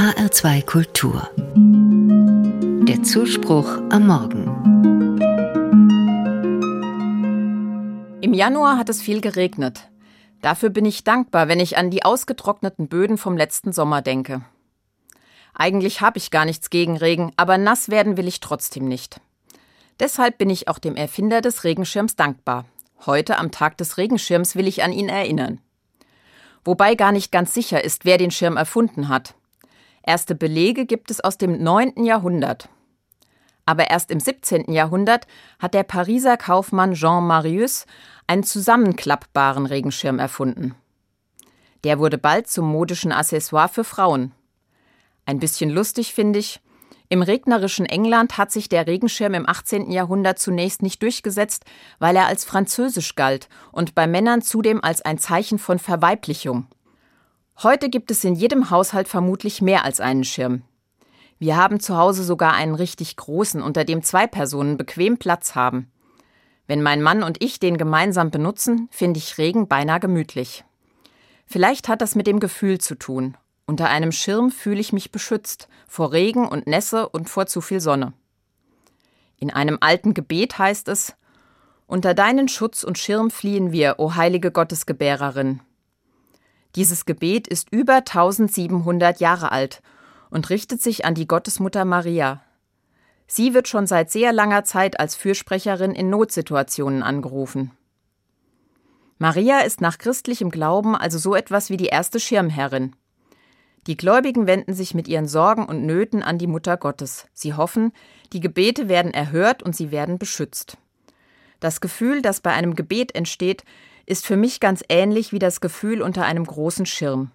HR2 Kultur. Der Zuspruch am Morgen. Im Januar hat es viel geregnet. Dafür bin ich dankbar, wenn ich an die ausgetrockneten Böden vom letzten Sommer denke. Eigentlich habe ich gar nichts gegen Regen, aber nass werden will ich trotzdem nicht. Deshalb bin ich auch dem Erfinder des Regenschirms dankbar. Heute am Tag des Regenschirms will ich an ihn erinnern. Wobei gar nicht ganz sicher ist, wer den Schirm erfunden hat. Erste Belege gibt es aus dem 9. Jahrhundert. Aber erst im 17. Jahrhundert hat der Pariser Kaufmann Jean Marius einen zusammenklappbaren Regenschirm erfunden. Der wurde bald zum modischen Accessoire für Frauen. Ein bisschen lustig finde ich, im regnerischen England hat sich der Regenschirm im 18. Jahrhundert zunächst nicht durchgesetzt, weil er als französisch galt und bei Männern zudem als ein Zeichen von Verweiblichung. Heute gibt es in jedem Haushalt vermutlich mehr als einen Schirm. Wir haben zu Hause sogar einen richtig großen, unter dem zwei Personen bequem Platz haben. Wenn mein Mann und ich den gemeinsam benutzen, finde ich Regen beinahe gemütlich. Vielleicht hat das mit dem Gefühl zu tun unter einem Schirm fühle ich mich beschützt vor Regen und Nässe und vor zu viel Sonne. In einem alten Gebet heißt es: Unter deinen Schutz und Schirm fliehen wir, o heilige Gottesgebärerin. Dieses Gebet ist über 1700 Jahre alt und richtet sich an die Gottesmutter Maria. Sie wird schon seit sehr langer Zeit als Fürsprecherin in Notsituationen angerufen. Maria ist nach christlichem Glauben also so etwas wie die erste Schirmherrin. Die Gläubigen wenden sich mit ihren Sorgen und Nöten an die Mutter Gottes. Sie hoffen, die Gebete werden erhört und sie werden beschützt. Das Gefühl, das bei einem Gebet entsteht, ist für mich ganz ähnlich wie das Gefühl unter einem großen Schirm.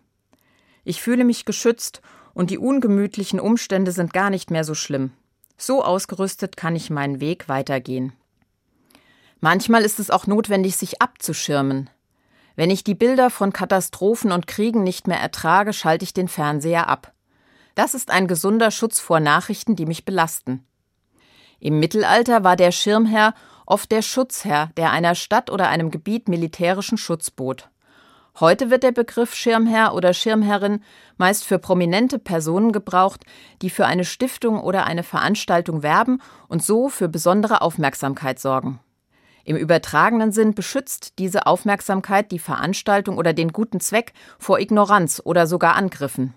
Ich fühle mich geschützt und die ungemütlichen Umstände sind gar nicht mehr so schlimm. So ausgerüstet kann ich meinen Weg weitergehen. Manchmal ist es auch notwendig, sich abzuschirmen, wenn ich die Bilder von Katastrophen und Kriegen nicht mehr ertrage, schalte ich den Fernseher ab. Das ist ein gesunder Schutz vor Nachrichten, die mich belasten. Im Mittelalter war der Schirmherr oft der Schutzherr, der einer Stadt oder einem Gebiet militärischen Schutz bot. Heute wird der Begriff Schirmherr oder Schirmherrin meist für prominente Personen gebraucht, die für eine Stiftung oder eine Veranstaltung werben und so für besondere Aufmerksamkeit sorgen. Im übertragenen Sinn beschützt diese Aufmerksamkeit die Veranstaltung oder den guten Zweck vor Ignoranz oder sogar Angriffen.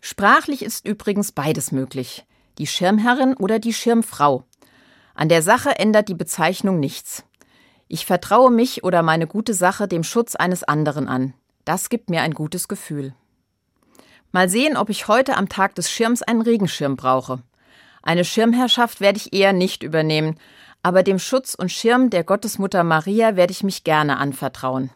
Sprachlich ist übrigens beides möglich, die Schirmherrin oder die Schirmfrau. An der Sache ändert die Bezeichnung nichts. Ich vertraue mich oder meine gute Sache dem Schutz eines anderen an. Das gibt mir ein gutes Gefühl. Mal sehen, ob ich heute am Tag des Schirms einen Regenschirm brauche. Eine Schirmherrschaft werde ich eher nicht übernehmen, aber dem Schutz und Schirm der Gottesmutter Maria werde ich mich gerne anvertrauen.